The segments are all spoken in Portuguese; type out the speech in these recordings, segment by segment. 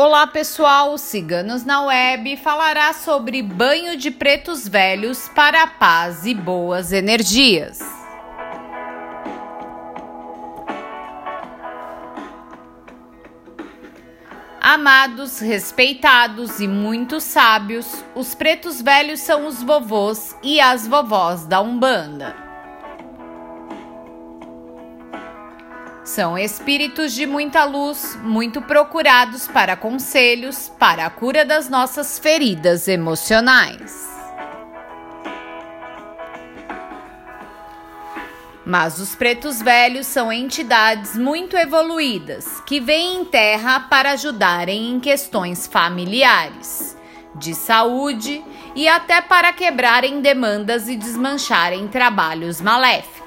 Olá pessoal, Ciganos na Web falará sobre banho de pretos velhos para a paz e boas energias. Amados, respeitados e muito sábios, os pretos velhos são os vovôs e as vovós da Umbanda. São espíritos de muita luz, muito procurados para conselhos, para a cura das nossas feridas emocionais. Mas os pretos velhos são entidades muito evoluídas que vêm em terra para ajudarem em questões familiares, de saúde e até para quebrarem demandas e desmancharem trabalhos maléficos.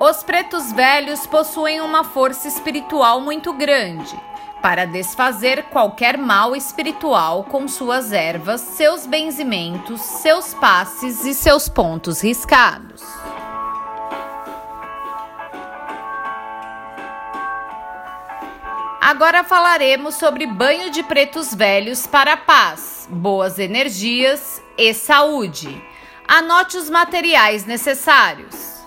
Os pretos velhos possuem uma força espiritual muito grande para desfazer qualquer mal espiritual com suas ervas, seus benzimentos, seus passes e seus pontos riscados. Agora falaremos sobre banho de pretos velhos para paz, boas energias e saúde. Anote os materiais necessários.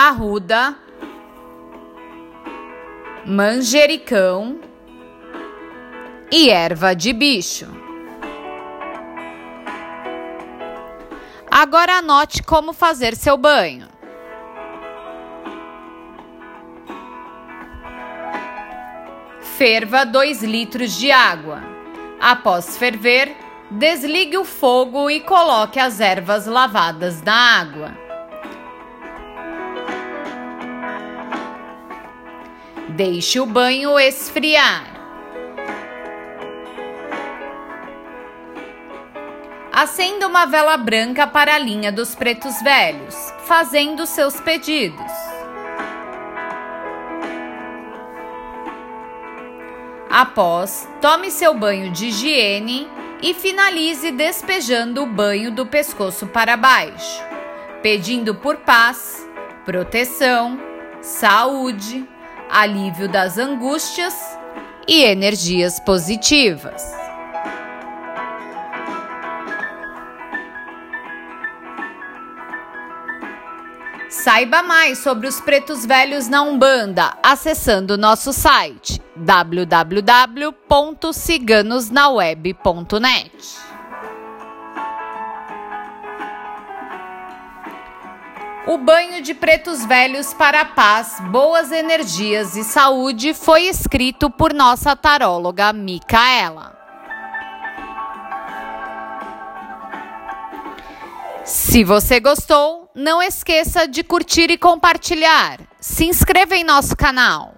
Arruda, manjericão e erva de bicho. Agora anote como fazer seu banho. Ferva 2 litros de água. Após ferver, desligue o fogo e coloque as ervas lavadas na água. Deixe o banho esfriar. Acenda uma vela branca para a linha dos pretos velhos, fazendo seus pedidos. Após, tome seu banho de higiene e finalize despejando o banho do pescoço para baixo, pedindo por paz, proteção, saúde, alívio das angústias e energias positivas. Saiba mais sobre os pretos velhos na Umbanda acessando nosso site www.ciganosnaweb.net. O banho de pretos velhos para a paz, boas energias e saúde foi escrito por nossa taróloga Micaela. Se você gostou, não esqueça de curtir e compartilhar. Se inscreva em nosso canal.